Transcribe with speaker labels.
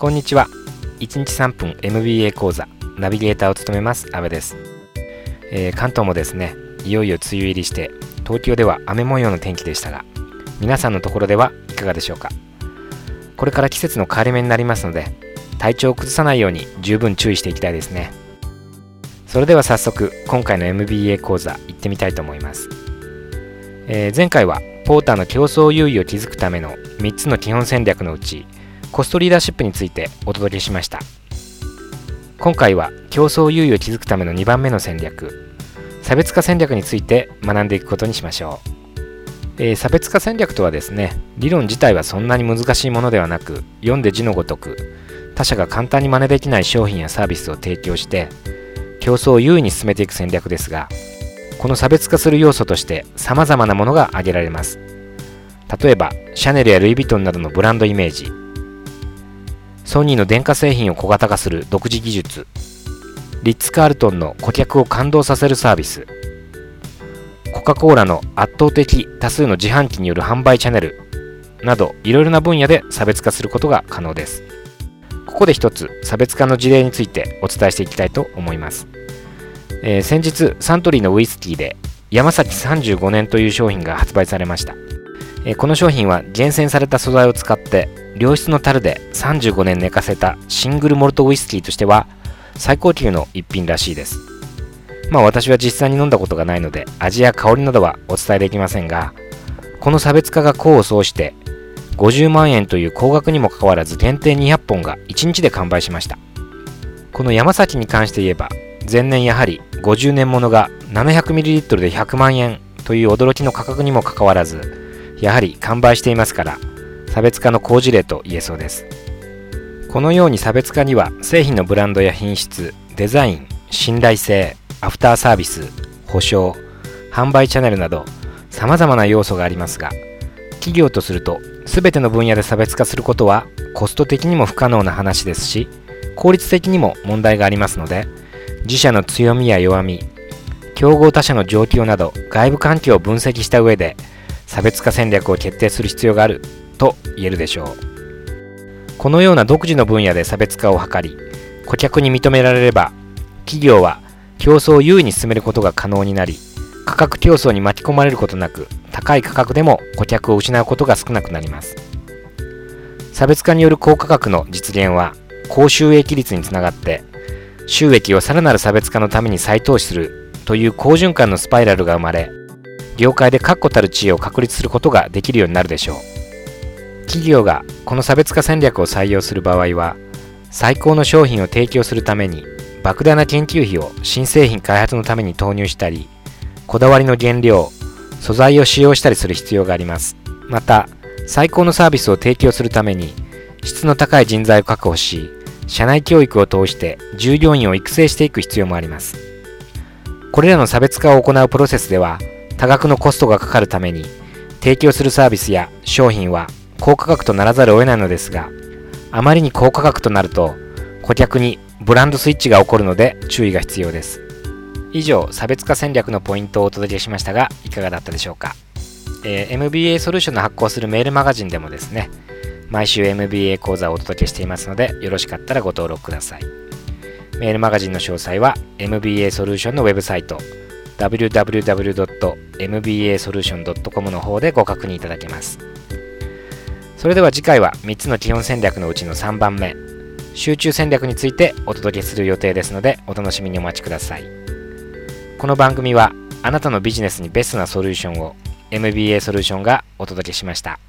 Speaker 1: こんにちは。1日3分 MBA 講座ナビゲーターを務めます阿部です、えー、関東もですねいよいよ梅雨入りして東京では雨模様の天気でしたが皆さんのところではいかがでしょうか？これから季節の変わり目になりますので体調を崩さないように十分注意していきたいですね。それでは早速今回の MBA 講座行ってみたいと思います、えー、前回はポーターの競争優位を築くための3つの基本戦略のうちコストリーダーシップについてお届けしました。今回は競争優位を築くための2番目の戦略差別化戦略について学んでいくことにしましょう、えー、差別化戦略とはですね理論自体はそんなに難しいものではなく読んで字のごとく他社が簡単に真似できない商品やサービスを提供して競争を優位に進めていく戦略ですがこの差別化する要素として様々なものが挙げられます。例えばシャネルやルイ・ヴィトンなどのブランドイメージソニーの電化製品を小型化する独自技術。リッツ・カールトンの顧客を感動させるサービス。コカ・コーラの圧倒的多数の自販機による販売チャンネル。などいろいろな分野で差別化することが可能です。ここで一つ差別化の事例についてお伝えしていきたいと思います。えー、先日サントリーのウイスキーで山崎35年という商品が発売されました、え、この商品は厳選された素材を使って良質の樽で35年寝かせたシングルモルトウイスキーとしては最高級の一品らしいです。まあ私は実際に飲んだことがないので味や香りなどはお伝えできませんがこの差別化が功を奏して50万円という高額にもかかわらず限定200本が1日で完売しました。この山崎に関して言えば前年やはり50年ものが 700ml で100万円という驚きの価格にもかかわらずやはり完売していますから差別化の好事例と言えそうです。このように差別化には製品のブランドや品質デザイン信頼性アフターサービス保証販売チャンネルなど様々な要素がありますが企業とすると全ての分野で差別化することはコスト的にも不可能な話ですし効率的にも問題がありますので自社の強みや弱み競合他社の状況など外部環境を分析した上で差別化戦略を決定する必要があると言えるでしょう。このような独自の分野で差別化を図り顧客に認められれば企業は競争を優位に進めることが可能になり価格競争に巻き込まれることなく高い価格でも顧客を失うことが少なくなります。差別化による高価格の実現は高収益率につながって収益をさらなる差別化のために再投資するという好循環のスパイラルが生まれ業界で確固たる地位を確立することができるようになるでしょう企業がこの差別化戦略を採用する場合は最高の商品を提供するために莫大な研究費を新製品開発のために投入したりこだわりの原料素材を使用したりする必要がありますまた最高のサービスを提供するために質の高い人材を確保し社内教育を通して従業員を育成していく必要もあります。これらの差別化を行うプロセスでは多額のコストがかかるために提供するサービスや商品は高価格とならざるを得ないのですがあまりに高価格となると顧客にブランドスイッチが起こるので注意が必要です以上差別化戦略のポイントをお届けしましたがいかがだったでしょうか、えー、MBA ソリューションの発行するメールマガジンでもですね毎週 MBA 講座をお届けしていますので、よろしかったらご登録ください。メールマガジンの詳細は MBA ソリューションのウェブサイト www. mbasolution.com の方でご確認いただけます。それでは次回は3つの基本戦略のうちの3番目、集中戦略についてお届けする予定ですので、お楽しみにお待ちください。この番組はあなたのビジネスにベストなソリューションを MBA ソリューションがお届けしました。